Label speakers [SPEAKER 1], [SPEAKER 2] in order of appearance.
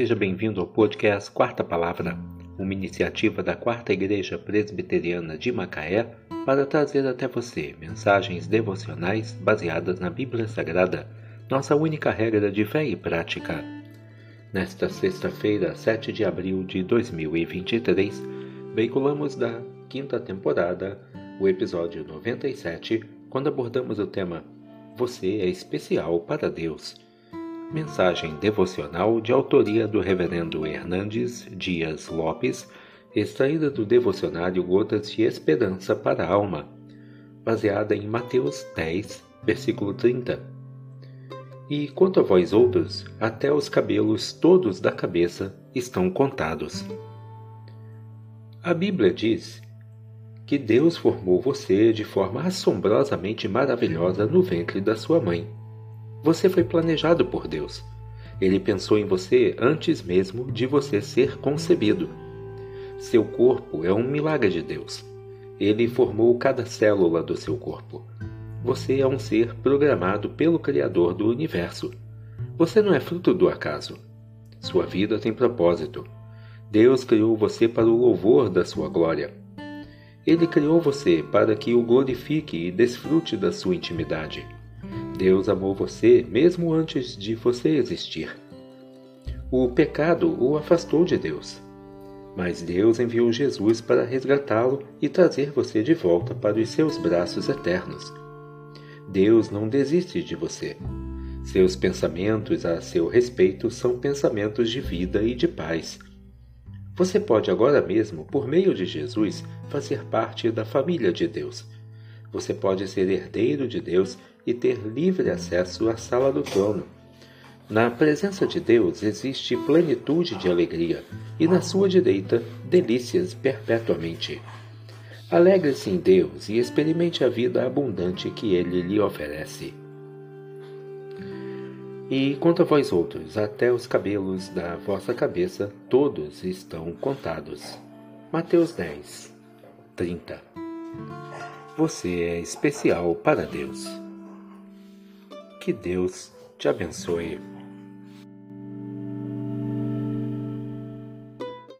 [SPEAKER 1] Seja bem-vindo ao podcast Quarta Palavra, uma iniciativa da Quarta Igreja Presbiteriana de Macaé para trazer até você mensagens devocionais baseadas na Bíblia Sagrada, nossa única regra de fé e prática. Nesta sexta-feira, 7 de abril de 2023, veiculamos da quinta temporada o episódio 97, quando abordamos o tema Você é especial para Deus. Mensagem devocional de autoria do Reverendo Hernandes Dias Lopes, extraída do devocionário Gotas de Esperança para a Alma, baseada em Mateus 10, versículo 30. E quanto a vós outros, até os cabelos todos da cabeça estão contados. A Bíblia diz que Deus formou você de forma assombrosamente maravilhosa no ventre da sua mãe. Você foi planejado por Deus. Ele pensou em você antes mesmo de você ser concebido. Seu corpo é um milagre de Deus. Ele formou cada célula do seu corpo. Você é um ser programado pelo Criador do universo. Você não é fruto do acaso. Sua vida tem propósito. Deus criou você para o louvor da sua glória. Ele criou você para que o glorifique e desfrute da sua intimidade. Deus amou você mesmo antes de você existir. O pecado o afastou de Deus. Mas Deus enviou Jesus para resgatá-lo e trazer você de volta para os seus braços eternos. Deus não desiste de você. Seus pensamentos a seu respeito são pensamentos de vida e de paz. Você pode agora mesmo, por meio de Jesus, fazer parte da família de Deus. Você pode ser herdeiro de Deus e ter livre acesso à sala do trono. Na presença de Deus existe plenitude de alegria, e na sua direita, delícias perpetuamente. Alegre-se em Deus e experimente a vida abundante que Ele lhe oferece. E quanto a vós outros, até os cabelos da vossa cabeça, todos estão contados. Mateus 10, 30 Você é especial para Deus. Que Deus te abençoe.